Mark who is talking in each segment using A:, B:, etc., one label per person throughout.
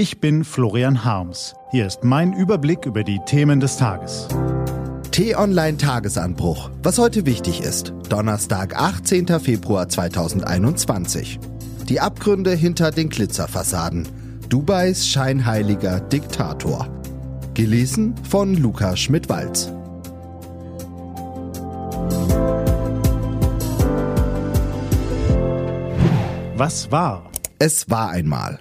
A: Ich bin Florian Harms. Hier ist mein Überblick über die Themen des Tages.
B: T-Online Tagesanbruch. Was heute wichtig ist. Donnerstag, 18. Februar 2021. Die Abgründe hinter den Glitzerfassaden. Dubais scheinheiliger Diktator. Gelesen von Luca Schmidt-Walz.
A: Was war?
B: Es war einmal.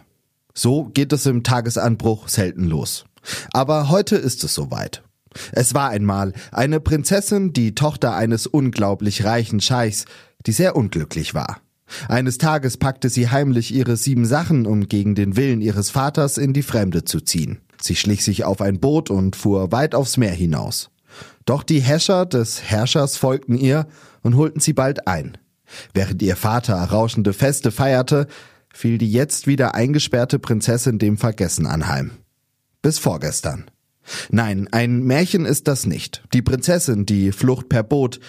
B: So geht es im Tagesanbruch selten los. Aber heute ist es soweit. Es war einmal eine Prinzessin, die Tochter eines unglaublich reichen Scheichs, die sehr unglücklich war. Eines Tages packte sie heimlich ihre sieben Sachen, um gegen den Willen ihres Vaters in die Fremde zu ziehen. Sie schlich sich auf ein Boot und fuhr weit aufs Meer hinaus. Doch die Häscher des Herrschers folgten ihr und holten sie bald ein. Während ihr Vater rauschende Feste feierte, fiel die jetzt wieder eingesperrte Prinzessin dem Vergessen anheim. Bis vorgestern. Nein, ein Märchen ist das nicht. Die Prinzessin, die Flucht per Boot,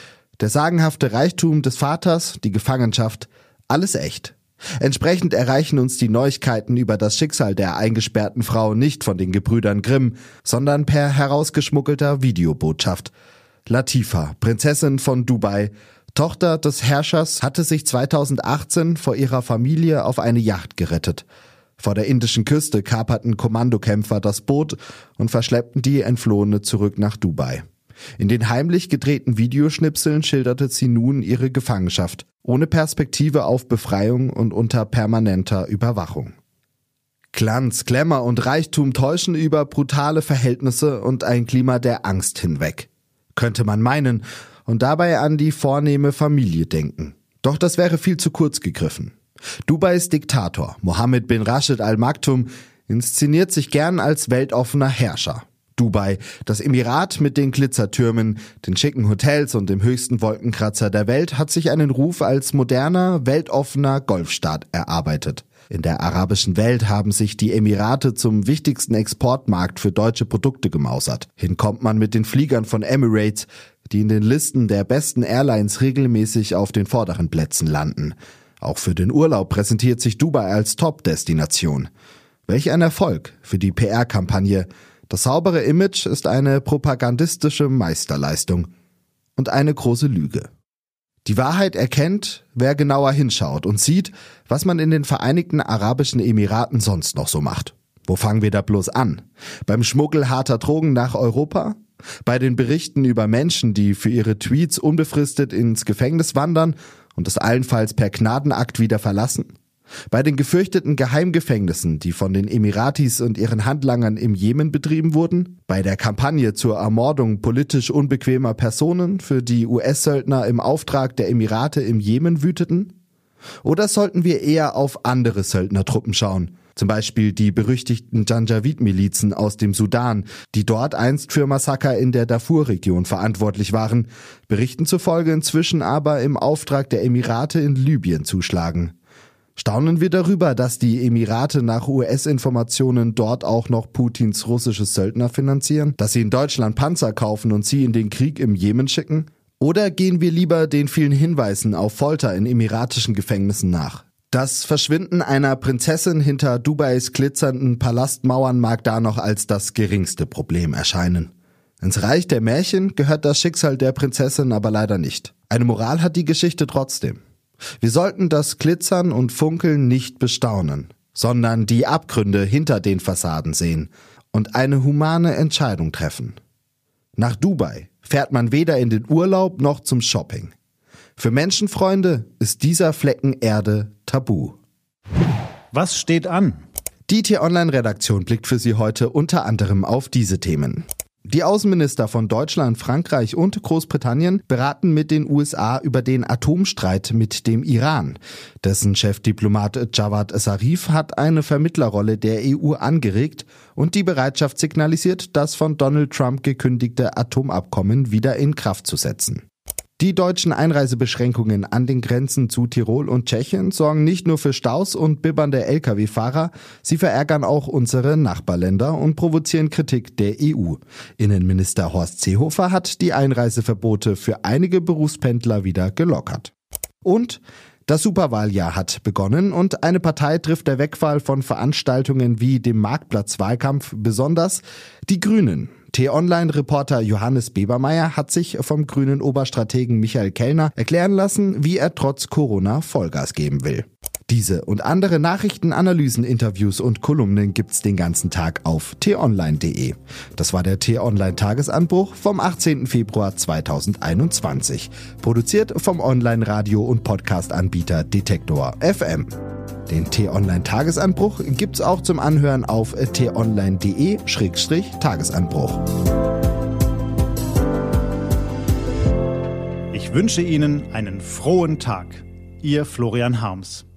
B: der sagenhafte Reichtum des Vaters, die Gefangenschaft, alles echt. Entsprechend erreichen uns die Neuigkeiten über das Schicksal der eingesperrten Frau nicht von den Gebrüdern Grimm, sondern per herausgeschmuggelter Videobotschaft. Latifa, Prinzessin von Dubai, Tochter des Herrschers hatte sich 2018 vor ihrer Familie auf eine Yacht gerettet. Vor der indischen Küste kaperten Kommandokämpfer das Boot und verschleppten die Entflohene zurück nach Dubai. In den heimlich gedrehten Videoschnipseln schilderte sie nun ihre Gefangenschaft, ohne Perspektive auf Befreiung und unter permanenter Überwachung. Glanz, Glamour und Reichtum täuschen über brutale Verhältnisse und ein Klima der Angst hinweg. Könnte man meinen, und dabei an die vornehme Familie denken. Doch das wäre viel zu kurz gegriffen. Dubais Diktator Mohammed bin Rashid Al Maktoum inszeniert sich gern als weltoffener Herrscher. Dubai, das Emirat mit den Glitzertürmen, den schicken Hotels und dem höchsten Wolkenkratzer der Welt, hat sich einen Ruf als moderner, weltoffener Golfstaat erarbeitet. In der arabischen Welt haben sich die Emirate zum wichtigsten Exportmarkt für deutsche Produkte gemausert. Hinkommt man mit den Fliegern von Emirates, die in den Listen der besten Airlines regelmäßig auf den vorderen Plätzen landen. Auch für den Urlaub präsentiert sich Dubai als Top-Destination. Welch ein Erfolg für die PR-Kampagne. Das saubere Image ist eine propagandistische Meisterleistung und eine große Lüge. Die Wahrheit erkennt, wer genauer hinschaut und sieht, was man in den Vereinigten Arabischen Emiraten sonst noch so macht. Wo fangen wir da bloß an? Beim Schmuggel harter Drogen nach Europa? Bei den Berichten über Menschen, die für ihre Tweets unbefristet ins Gefängnis wandern und es allenfalls per Gnadenakt wieder verlassen? Bei den gefürchteten Geheimgefängnissen, die von den Emiratis und ihren Handlangern im Jemen betrieben wurden? Bei der Kampagne zur Ermordung politisch unbequemer Personen, für die US-Söldner im Auftrag der Emirate im Jemen wüteten? Oder sollten wir eher auf andere Söldnertruppen schauen, zum Beispiel die berüchtigten Janjaweed-Milizen aus dem Sudan, die dort einst für Massaker in der Darfur-Region verantwortlich waren, berichten zufolge inzwischen aber im Auftrag der Emirate in Libyen zuschlagen. Staunen wir darüber, dass die Emirate nach US-Informationen dort auch noch Putins russisches Söldner finanzieren? Dass sie in Deutschland Panzer kaufen und sie in den Krieg im Jemen schicken? Oder gehen wir lieber den vielen Hinweisen auf Folter in emiratischen Gefängnissen nach? Das Verschwinden einer Prinzessin hinter Dubais glitzernden Palastmauern mag da noch als das geringste Problem erscheinen. Ins Reich der Märchen gehört das Schicksal der Prinzessin aber leider nicht. Eine Moral hat die Geschichte trotzdem. Wir sollten das Glitzern und Funkeln nicht bestaunen, sondern die Abgründe hinter den Fassaden sehen und eine humane Entscheidung treffen. Nach Dubai fährt man weder in den Urlaub noch zum Shopping. Für Menschenfreunde ist dieser Flecken Erde tabu.
A: Was steht an?
B: Die T-Online-Redaktion blickt für Sie heute unter anderem auf diese Themen. Die Außenminister von Deutschland, Frankreich und Großbritannien beraten mit den USA über den Atomstreit mit dem Iran. Dessen Chefdiplomat Javad Zarif hat eine Vermittlerrolle der EU angeregt und die Bereitschaft signalisiert, das von Donald Trump gekündigte Atomabkommen wieder in Kraft zu setzen. Die deutschen Einreisebeschränkungen an den Grenzen zu Tirol und Tschechien sorgen nicht nur für Staus und bibbernde Lkw-Fahrer, sie verärgern auch unsere Nachbarländer und provozieren Kritik der EU. Innenminister Horst Seehofer hat die Einreiseverbote für einige Berufspendler wieder gelockert. Und Das Superwahljahr hat begonnen und eine Partei trifft der Wegfall von Veranstaltungen wie dem Marktplatzwahlkampf besonders die Grünen. T-Online-Reporter Johannes Bebermeier hat sich vom grünen Oberstrategen Michael Kellner erklären lassen, wie er trotz Corona Vollgas geben will. Diese und andere Nachrichten, Analysen, Interviews und Kolumnen gibt's den ganzen Tag auf t-online.de. Das war der T-Online Tagesanbruch vom 18. Februar 2021. Produziert vom Online-Radio- und Podcast-Anbieter Detektor FM. Den T-Online Tagesanbruch gibt's auch zum Anhören auf t-online.de-tagesanbruch.
A: Ich wünsche Ihnen einen frohen Tag. Ihr Florian Harms.